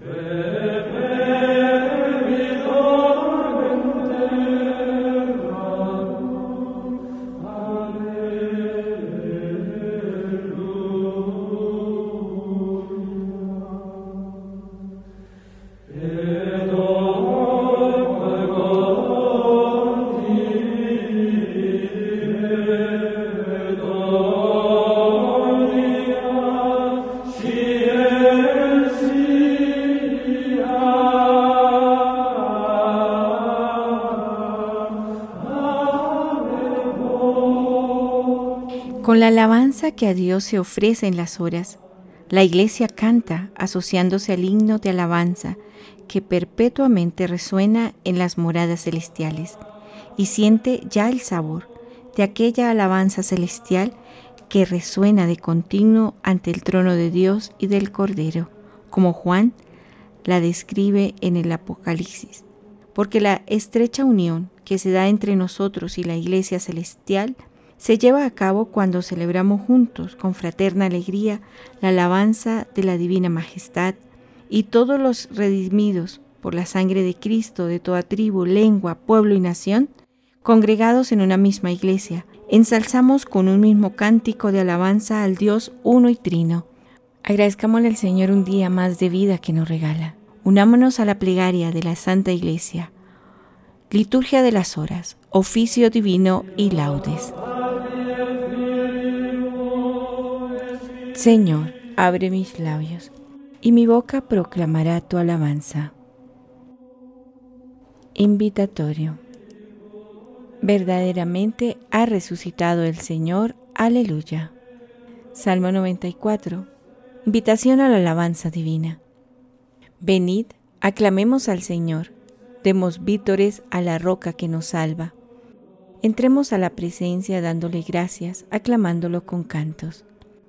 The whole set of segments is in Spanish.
Con alabanza que a Dios se ofrece en las horas, la iglesia canta asociándose al himno de alabanza que perpetuamente resuena en las moradas celestiales y siente ya el sabor de aquella alabanza celestial que resuena de continuo ante el trono de Dios y del Cordero, como Juan la describe en el Apocalipsis. Porque la estrecha unión que se da entre nosotros y la iglesia celestial se lleva a cabo cuando celebramos juntos con fraterna alegría la alabanza de la Divina Majestad y todos los redimidos por la sangre de Cristo de toda tribu, lengua, pueblo y nación, congregados en una misma iglesia, ensalzamos con un mismo cántico de alabanza al Dios uno y trino. Agradezcámosle al Señor un día más de vida que nos regala. Unámonos a la plegaria de la Santa Iglesia. Liturgia de las Horas, oficio divino y laudes. Señor, abre mis labios, y mi boca proclamará tu alabanza. Invitatorio. Verdaderamente ha resucitado el Señor. Aleluya. Salmo 94. Invitación a la alabanza divina. Venid, aclamemos al Señor, demos vítores a la roca que nos salva. Entremos a la presencia dándole gracias, aclamándolo con cantos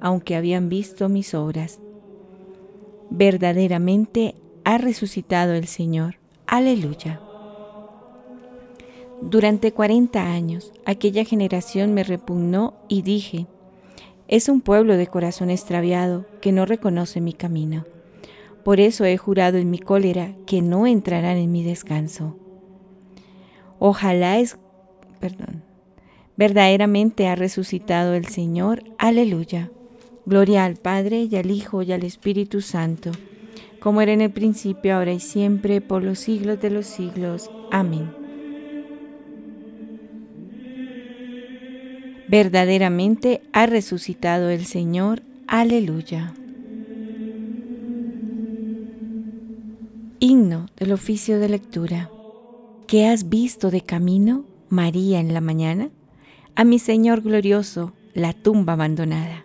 aunque habían visto mis obras. Verdaderamente ha resucitado el Señor. Aleluya. Durante cuarenta años aquella generación me repugnó y dije, es un pueblo de corazón extraviado que no reconoce mi camino. Por eso he jurado en mi cólera que no entrarán en mi descanso. Ojalá es, perdón, verdaderamente ha resucitado el Señor. Aleluya. Gloria al Padre y al Hijo y al Espíritu Santo, como era en el principio, ahora y siempre, por los siglos de los siglos. Amén. Verdaderamente ha resucitado el Señor. Aleluya. Himno del oficio de lectura. ¿Qué has visto de camino, María, en la mañana? A mi Señor glorioso, la tumba abandonada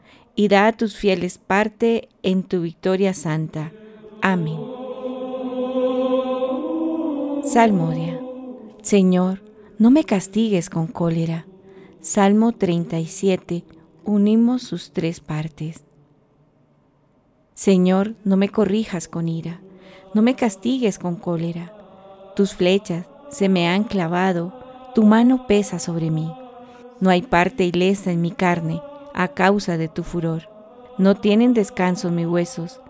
y da a tus fieles parte en tu victoria santa. Amén. Salmodia. Señor, no me castigues con cólera. Salmo 37. Unimos sus tres partes. Señor, no me corrijas con ira, no me castigues con cólera. Tus flechas se me han clavado, tu mano pesa sobre mí. No hay parte ilesa en mi carne a causa de tu furor. No tienen descanso mis huesos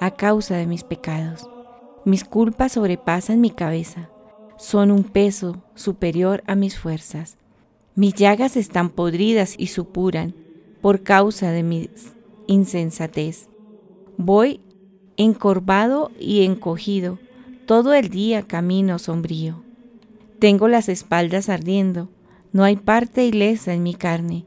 a causa de mis pecados. Mis culpas sobrepasan mi cabeza, son un peso superior a mis fuerzas. Mis llagas están podridas y supuran por causa de mi insensatez. Voy encorvado y encogido, todo el día camino sombrío. Tengo las espaldas ardiendo, no hay parte ilesa en mi carne.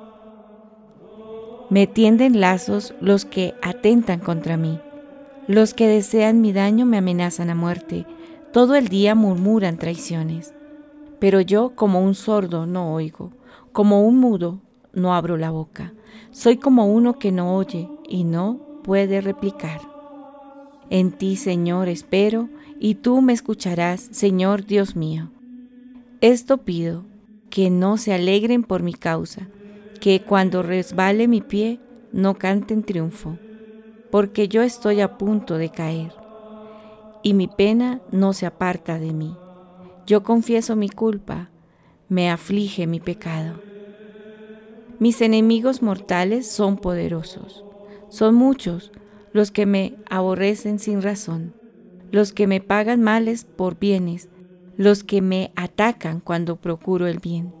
Me tienden lazos los que atentan contra mí. Los que desean mi daño me amenazan a muerte. Todo el día murmuran traiciones. Pero yo como un sordo no oigo, como un mudo no abro la boca. Soy como uno que no oye y no puede replicar. En ti, Señor, espero, y tú me escucharás, Señor Dios mío. Esto pido, que no se alegren por mi causa, que cuando resbale mi pie no canten triunfo, porque yo estoy a punto de caer, y mi pena no se aparta de mí. Yo confieso mi culpa, me aflige mi pecado. Mis enemigos mortales son poderosos, son muchos los que me aborrecen sin razón los que me pagan males por bienes, los que me atacan cuando procuro el bien.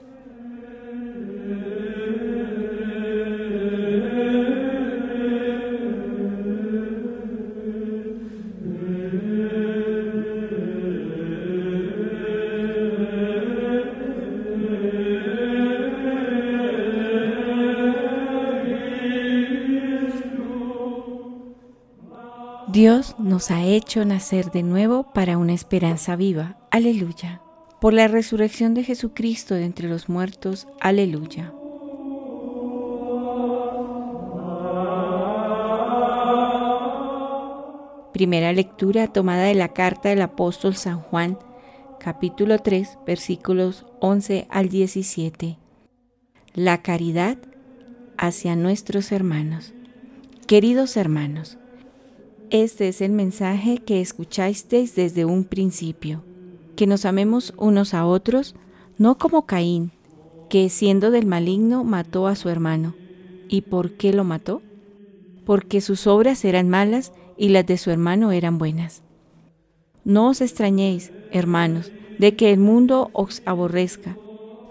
Dios nos ha hecho nacer de nuevo para una esperanza viva. Aleluya. Por la resurrección de Jesucristo de entre los muertos. Aleluya. Primera lectura tomada de la carta del apóstol San Juan, capítulo 3, versículos 11 al 17. La caridad hacia nuestros hermanos. Queridos hermanos, este es el mensaje que escuchasteis desde un principio, que nos amemos unos a otros, no como Caín, que siendo del maligno mató a su hermano. ¿Y por qué lo mató? Porque sus obras eran malas y las de su hermano eran buenas. No os extrañéis, hermanos, de que el mundo os aborrezca.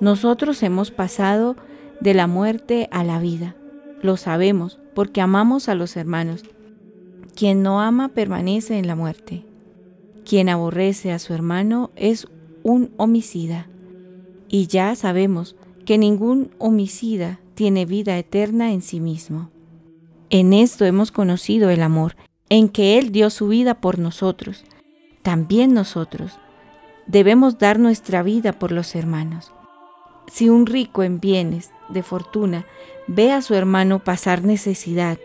Nosotros hemos pasado de la muerte a la vida. Lo sabemos porque amamos a los hermanos. Quien no ama permanece en la muerte. Quien aborrece a su hermano es un homicida. Y ya sabemos que ningún homicida tiene vida eterna en sí mismo. En esto hemos conocido el amor, en que Él dio su vida por nosotros. También nosotros debemos dar nuestra vida por los hermanos. Si un rico en bienes de fortuna ve a su hermano pasar necesidad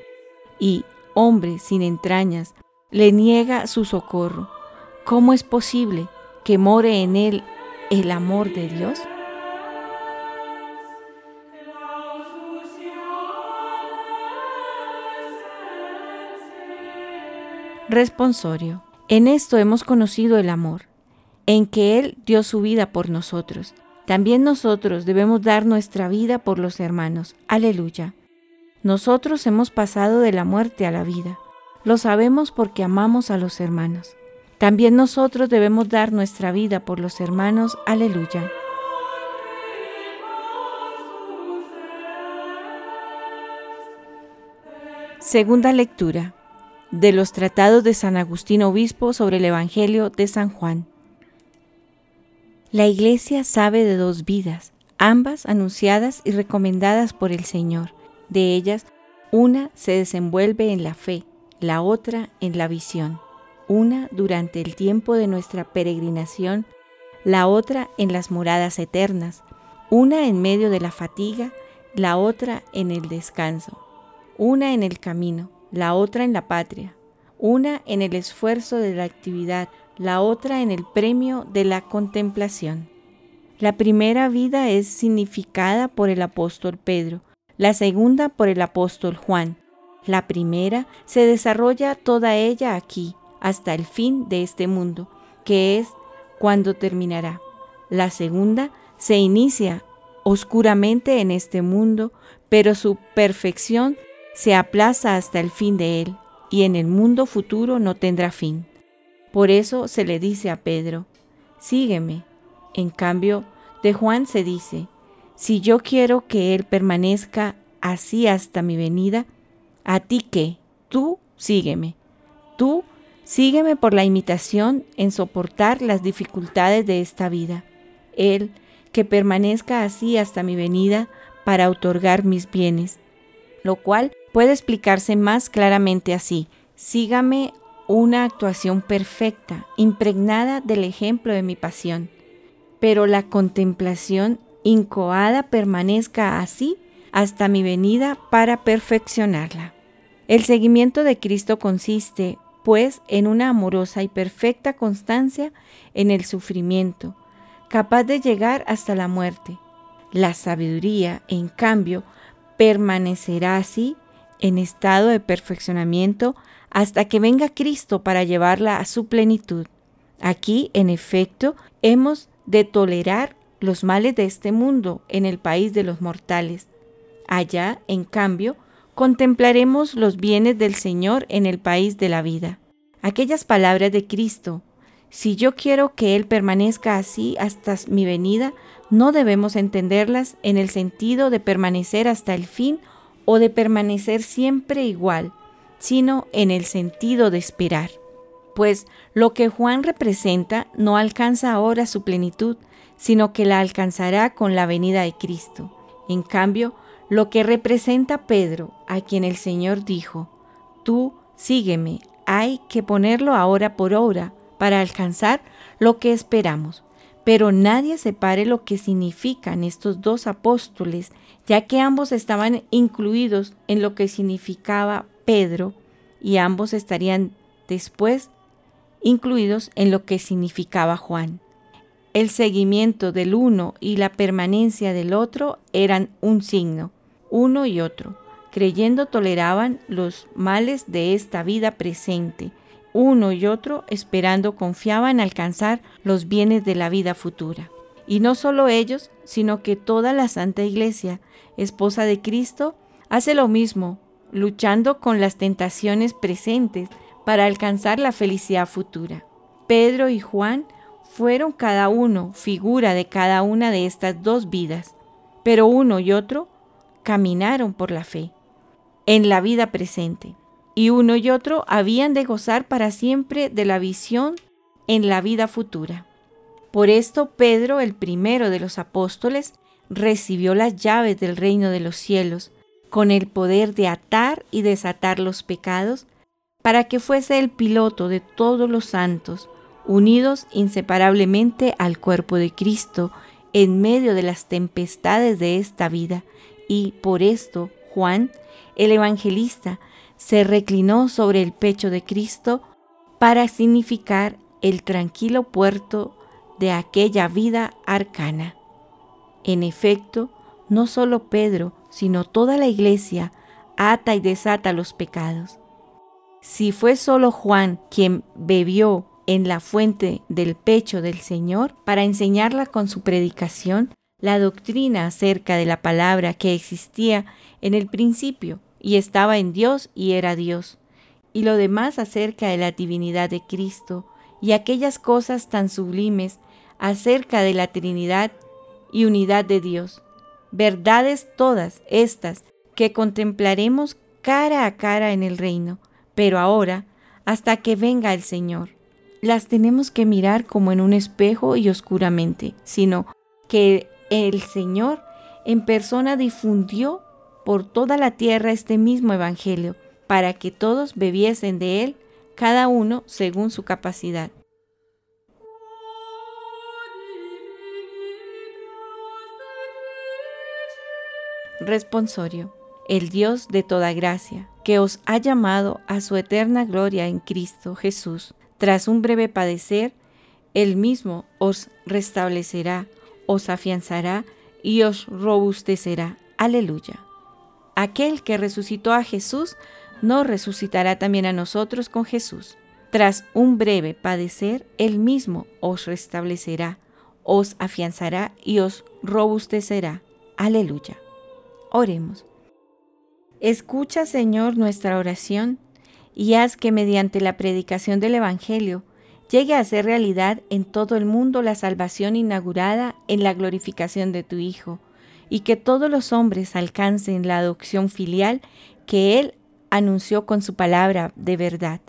y hombre sin entrañas, le niega su socorro, ¿cómo es posible que more en él el amor de Dios? Responsorio. En esto hemos conocido el amor, en que Él dio su vida por nosotros. También nosotros debemos dar nuestra vida por los hermanos. Aleluya. Nosotros hemos pasado de la muerte a la vida. Lo sabemos porque amamos a los hermanos. También nosotros debemos dar nuestra vida por los hermanos. Aleluya. Segunda lectura de los tratados de San Agustín Obispo sobre el Evangelio de San Juan. La Iglesia sabe de dos vidas, ambas anunciadas y recomendadas por el Señor. De ellas, una se desenvuelve en la fe, la otra en la visión. Una durante el tiempo de nuestra peregrinación, la otra en las moradas eternas. Una en medio de la fatiga, la otra en el descanso una en el camino, la otra en la patria, una en el esfuerzo de la actividad, la otra en el premio de la contemplación. La primera vida es significada por el apóstol Pedro, la segunda por el apóstol Juan. La primera se desarrolla toda ella aquí, hasta el fin de este mundo, que es cuando terminará. La segunda se inicia oscuramente en este mundo, pero su perfección se aplaza hasta el fin de él, y en el mundo futuro no tendrá fin. Por eso se le dice a Pedro, sígueme. En cambio, de Juan se dice, si yo quiero que él permanezca así hasta mi venida, a ti qué, tú sígueme. Tú sígueme por la imitación en soportar las dificultades de esta vida. Él, que permanezca así hasta mi venida para otorgar mis bienes, lo cual puede explicarse más claramente así. Sígame una actuación perfecta, impregnada del ejemplo de mi pasión, pero la contemplación incoada permanezca así hasta mi venida para perfeccionarla. El seguimiento de Cristo consiste, pues, en una amorosa y perfecta constancia en el sufrimiento, capaz de llegar hasta la muerte. La sabiduría, en cambio, permanecerá así en estado de perfeccionamiento hasta que venga Cristo para llevarla a su plenitud. Aquí, en efecto, hemos de tolerar los males de este mundo en el país de los mortales. Allá, en cambio, contemplaremos los bienes del Señor en el país de la vida. Aquellas palabras de Cristo, si yo quiero que Él permanezca así hasta mi venida, no debemos entenderlas en el sentido de permanecer hasta el fin o de permanecer siempre igual, sino en el sentido de esperar. Pues lo que Juan representa no alcanza ahora su plenitud, sino que la alcanzará con la venida de Cristo. En cambio, lo que representa Pedro, a quien el Señor dijo, Tú sígueme, hay que ponerlo ahora por obra para alcanzar lo que esperamos. Pero nadie separe lo que significan estos dos apóstoles ya que ambos estaban incluidos en lo que significaba Pedro y ambos estarían después incluidos en lo que significaba Juan. El seguimiento del uno y la permanencia del otro eran un signo, uno y otro. Creyendo toleraban los males de esta vida presente. Uno y otro esperando confiaban alcanzar los bienes de la vida futura. Y no solo ellos, sino que toda la Santa Iglesia, esposa de Cristo, hace lo mismo, luchando con las tentaciones presentes para alcanzar la felicidad futura. Pedro y Juan fueron cada uno figura de cada una de estas dos vidas, pero uno y otro caminaron por la fe en la vida presente, y uno y otro habían de gozar para siempre de la visión en la vida futura. Por esto Pedro, el primero de los apóstoles, recibió las llaves del reino de los cielos, con el poder de atar y desatar los pecados, para que fuese el piloto de todos los santos, unidos inseparablemente al cuerpo de Cristo en medio de las tempestades de esta vida, y por esto Juan, el evangelista, se reclinó sobre el pecho de Cristo para significar el tranquilo puerto de aquella vida arcana. En efecto, no solo Pedro, sino toda la iglesia ata y desata los pecados. Si fue solo Juan quien bebió en la fuente del pecho del Señor para enseñarla con su predicación la doctrina acerca de la palabra que existía en el principio y estaba en Dios y era Dios, y lo demás acerca de la divinidad de Cristo y aquellas cosas tan sublimes acerca de la Trinidad y unidad de Dios. Verdades todas estas que contemplaremos cara a cara en el reino, pero ahora, hasta que venga el Señor. Las tenemos que mirar como en un espejo y oscuramente, sino que el Señor en persona difundió por toda la tierra este mismo Evangelio, para que todos bebiesen de él, cada uno según su capacidad. Responsorio. El Dios de toda gracia, que os ha llamado a su eterna gloria en Cristo Jesús, tras un breve padecer, Él mismo os restablecerá, os afianzará y os robustecerá. Aleluya. Aquel que resucitó a Jesús, no resucitará también a nosotros con Jesús. Tras un breve padecer, Él mismo os restablecerá, os afianzará y os robustecerá. Aleluya. Oremos. Escucha, Señor, nuestra oración y haz que mediante la predicación del Evangelio llegue a ser realidad en todo el mundo la salvación inaugurada en la glorificación de tu Hijo, y que todos los hombres alcancen la adopción filial que Él anunció con su palabra de verdad.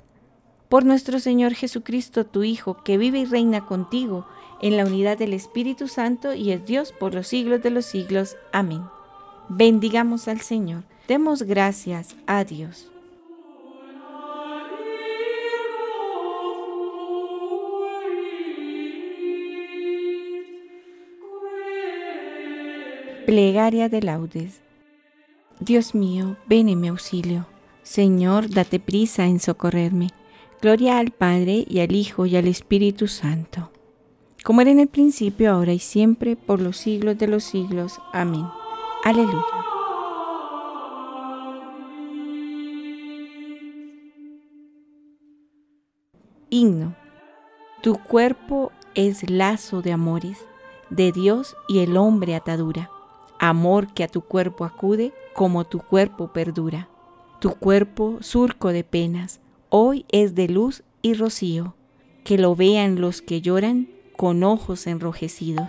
Por nuestro Señor Jesucristo, tu Hijo, que vive y reina contigo en la unidad del Espíritu Santo y es Dios por los siglos de los siglos. Amén. Bendigamos al Señor. Demos gracias a Dios. Plegaria de laudes. Dios mío, ven en mi auxilio. Señor, date prisa en socorrerme. Gloria al Padre y al Hijo y al Espíritu Santo. Como era en el principio, ahora y siempre, por los siglos de los siglos. Amén. Aleluya. Himno. Tu cuerpo es lazo de amores, de Dios y el hombre atadura amor que a tu cuerpo acude como tu cuerpo perdura. Tu cuerpo surco de penas, hoy es de luz y rocío, que lo vean los que lloran con ojos enrojecidos.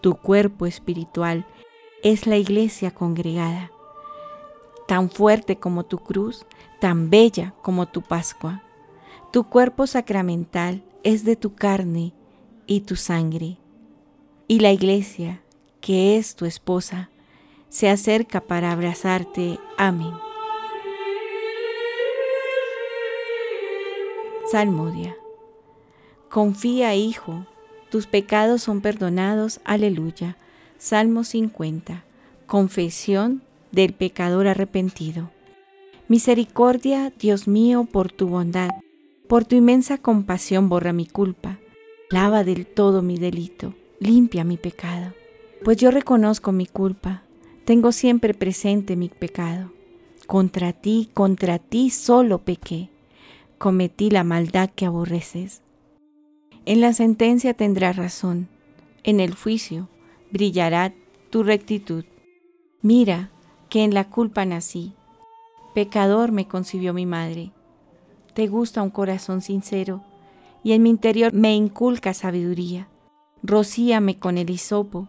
Tu cuerpo espiritual es la iglesia congregada, tan fuerte como tu cruz, tan bella como tu Pascua. Tu cuerpo sacramental es de tu carne y tu sangre. Y la iglesia, que es tu esposa, se acerca para abrazarte. Amén. Salmodia. Confía, hijo, tus pecados son perdonados. Aleluya. Salmo 50. Confesión del pecador arrepentido. Misericordia, Dios mío, por tu bondad, por tu inmensa compasión borra mi culpa, lava del todo mi delito, limpia mi pecado pues yo reconozco mi culpa, tengo siempre presente mi pecado. Contra ti, contra ti solo pequé, cometí la maldad que aborreces. En la sentencia tendrás razón, en el juicio brillará tu rectitud. Mira que en la culpa nací, pecador me concibió mi madre. Te gusta un corazón sincero y en mi interior me inculca sabiduría. Rocíame con el hisopo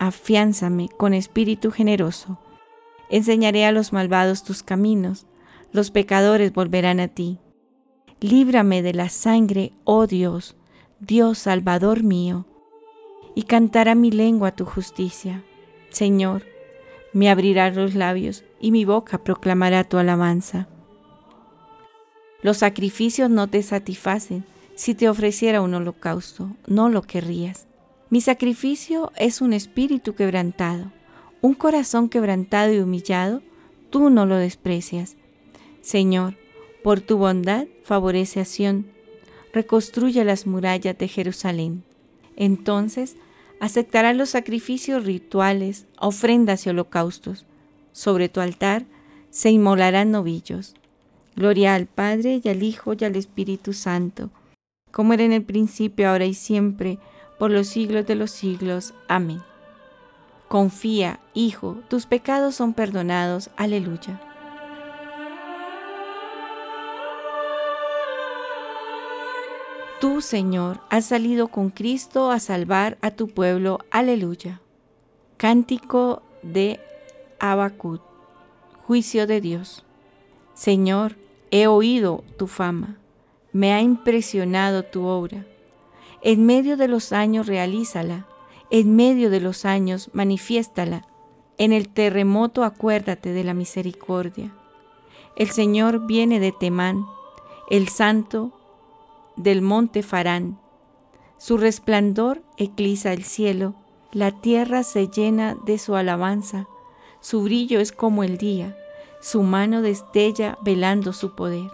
afiánzame con espíritu generoso. Enseñaré a los malvados tus caminos, los pecadores volverán a ti. Líbrame de la sangre, oh Dios, Dios Salvador mío, y cantará mi lengua tu justicia. Señor, me abrirá los labios y mi boca proclamará tu alabanza. Los sacrificios no te satisfacen. Si te ofreciera un holocausto, no lo querrías. Mi sacrificio es un espíritu quebrantado, un corazón quebrantado y humillado, tú no lo desprecias. Señor, por tu bondad favorece a Sión, reconstruye las murallas de Jerusalén. Entonces aceptarás los sacrificios rituales, ofrendas y holocaustos. Sobre tu altar se inmolarán novillos. Gloria al Padre y al Hijo y al Espíritu Santo, como era en el principio, ahora y siempre, por los siglos de los siglos. Amén. Confía, Hijo, tus pecados son perdonados. Aleluya. Tú, Señor, has salido con Cristo a salvar a tu pueblo. Aleluya. Cántico de Abacut. Juicio de Dios. Señor, he oído tu fama. Me ha impresionado tu obra. En medio de los años realízala en medio de los años, manifiéstala. En el terremoto acuérdate de la misericordia. El Señor viene de Temán, el santo del monte Farán. Su resplandor eclisa el cielo, la tierra se llena de su alabanza. Su brillo es como el día, su mano destella velando su poder.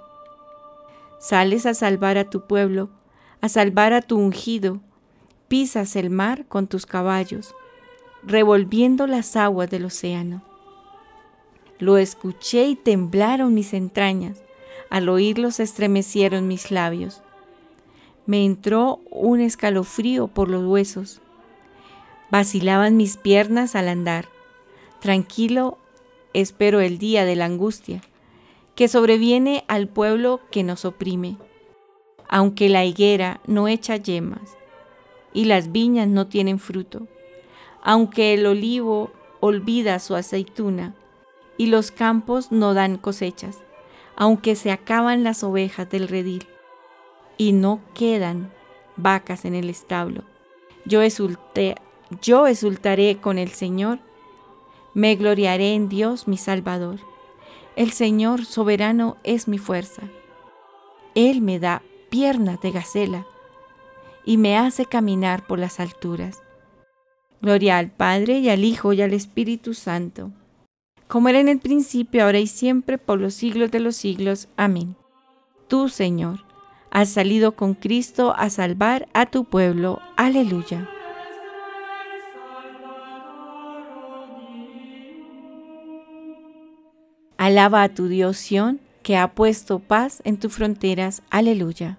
Sales a salvar a tu pueblo, a salvar a tu ungido, pisas el mar con tus caballos, revolviendo las aguas del océano. Lo escuché y temblaron mis entrañas, al oírlo se estremecieron mis labios. Me entró un escalofrío por los huesos. Vacilaban mis piernas al andar. Tranquilo espero el día de la angustia, que sobreviene al pueblo que nos oprime. Aunque la higuera no echa yemas, y las viñas no tienen fruto. Aunque el olivo olvida su aceituna y los campos no dan cosechas, aunque se acaban las ovejas del redil y no quedan vacas en el establo. Yo, yo exultaré con el Señor, me gloriaré en Dios mi Salvador. El Señor soberano es mi fuerza. Él me da piernas de gacela y me hace caminar por las alturas. Gloria al Padre y al Hijo y al Espíritu Santo, como era en el principio, ahora y siempre, por los siglos de los siglos. Amén. Tú, Señor, has salido con Cristo a salvar a tu pueblo. Aleluya. Alaba a tu Dios Sión, que ha puesto paz en tus fronteras. Aleluya.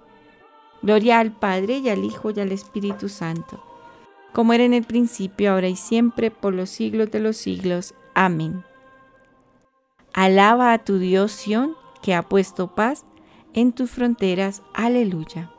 Gloria al Padre y al Hijo y al Espíritu Santo, como era en el principio, ahora y siempre, por los siglos de los siglos. Amén. Alaba a tu Dios Sión, que ha puesto paz en tus fronteras. Aleluya.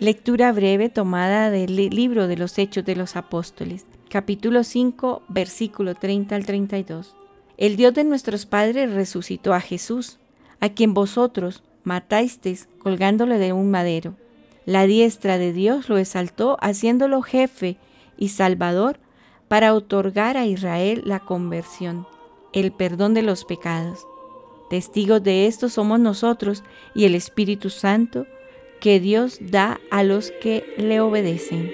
Lectura breve tomada del libro de los Hechos de los Apóstoles, capítulo 5, versículo 30 al 32. El Dios de nuestros padres resucitó a Jesús, a quien vosotros matasteis colgándole de un madero. La diestra de Dios lo exaltó haciéndolo jefe y salvador para otorgar a Israel la conversión, el perdón de los pecados. Testigos de esto somos nosotros y el Espíritu Santo, que Dios da a los que le obedecen.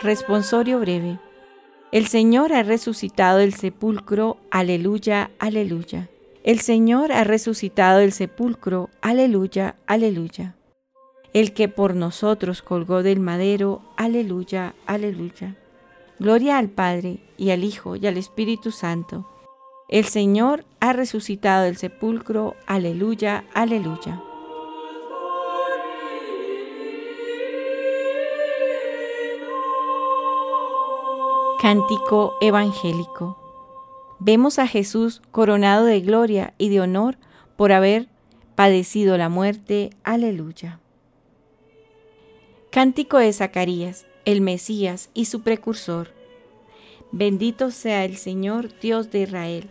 Responsorio breve. El Señor ha resucitado el sepulcro, aleluya, aleluya. El Señor ha resucitado el sepulcro, aleluya, aleluya. El que por nosotros colgó del madero, aleluya, aleluya. Gloria al Padre, y al Hijo, y al Espíritu Santo el Señor ha resucitado del sepulcro. Aleluya, aleluya. Cántico Evangélico. Vemos a Jesús coronado de gloria y de honor por haber padecido la muerte. Aleluya. Cántico de Zacarías, el Mesías y su precursor. Bendito sea el Señor Dios de Israel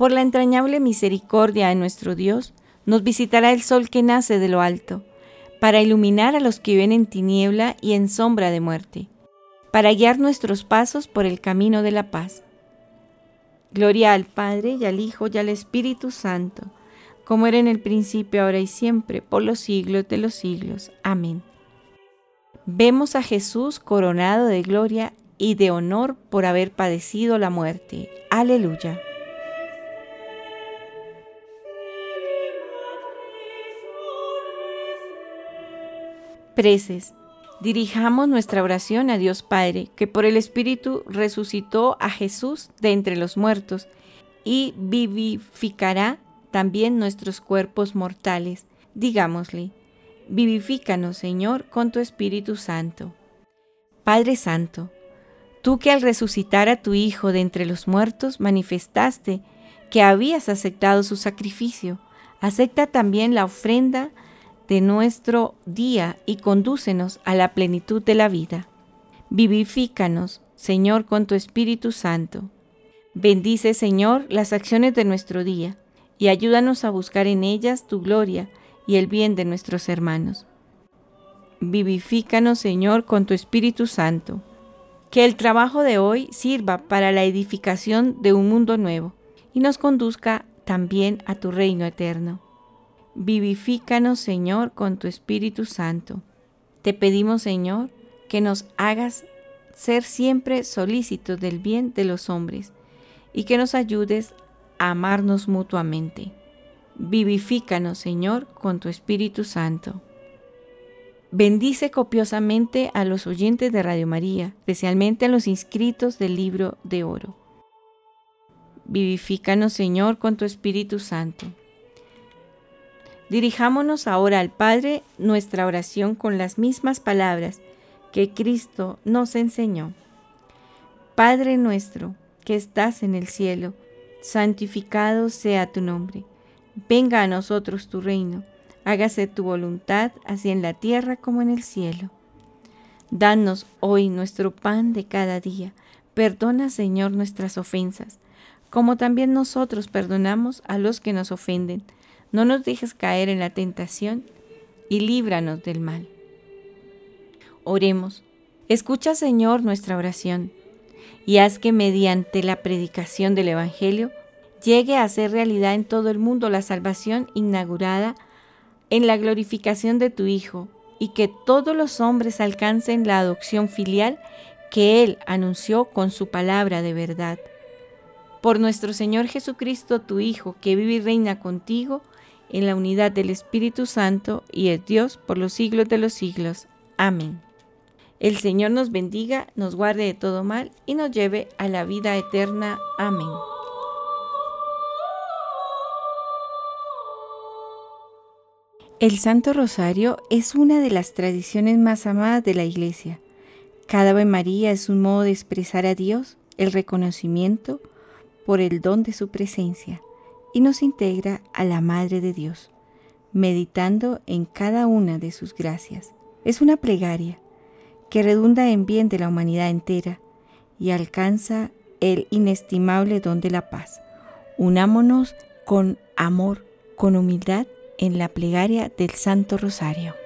Por la entrañable misericordia de nuestro Dios, nos visitará el sol que nace de lo alto, para iluminar a los que viven en tiniebla y en sombra de muerte para guiar nuestros pasos por el camino de la paz. Gloria al Padre y al Hijo y al Espíritu Santo, como era en el principio, ahora y siempre, por los siglos de los siglos. Amén. Vemos a Jesús coronado de gloria y de honor por haber padecido la muerte. Aleluya. Preces. Dirijamos nuestra oración a Dios Padre, que por el Espíritu resucitó a Jesús de entre los muertos y vivificará también nuestros cuerpos mortales. Digámosle, vivifícanos, Señor, con tu Espíritu Santo. Padre Santo, tú que al resucitar a tu Hijo de entre los muertos manifestaste que habías aceptado su sacrificio, acepta también la ofrenda de nuestro día y condúcenos a la plenitud de la vida. Vivifícanos, Señor, con tu Espíritu Santo. Bendice, Señor, las acciones de nuestro día y ayúdanos a buscar en ellas tu gloria y el bien de nuestros hermanos. Vivifícanos, Señor, con tu Espíritu Santo. Que el trabajo de hoy sirva para la edificación de un mundo nuevo y nos conduzca también a tu reino eterno. Vivifícanos, Señor, con tu Espíritu Santo. Te pedimos, Señor, que nos hagas ser siempre solícitos del bien de los hombres y que nos ayudes a amarnos mutuamente. Vivifícanos, Señor, con tu Espíritu Santo. Bendice copiosamente a los oyentes de Radio María, especialmente a los inscritos del libro de oro. Vivifícanos, Señor, con tu Espíritu Santo. Dirijámonos ahora al Padre nuestra oración con las mismas palabras que Cristo nos enseñó. Padre nuestro, que estás en el cielo, santificado sea tu nombre. Venga a nosotros tu reino, hágase tu voluntad, así en la tierra como en el cielo. Danos hoy nuestro pan de cada día. Perdona, Señor, nuestras ofensas, como también nosotros perdonamos a los que nos ofenden no nos dejes caer en la tentación y líbranos del mal. Oremos. Escucha, Señor, nuestra oración y haz que mediante la predicación del Evangelio llegue a ser realidad en todo el mundo la salvación inaugurada en la glorificación de tu Hijo y que todos los hombres alcancen la adopción filial que Él anunció con su palabra de verdad. Por nuestro Señor Jesucristo, tu Hijo, que vive y reina contigo, en la unidad del Espíritu Santo y es Dios por los siglos de los siglos. Amén. El Señor nos bendiga, nos guarde de todo mal y nos lleve a la vida eterna. Amén. El Santo Rosario es una de las tradiciones más amadas de la Iglesia. Cada Ave María es un modo de expresar a Dios el reconocimiento por el don de su presencia y nos integra a la Madre de Dios, meditando en cada una de sus gracias. Es una plegaria que redunda en bien de la humanidad entera y alcanza el inestimable don de la paz. Unámonos con amor, con humildad en la plegaria del Santo Rosario.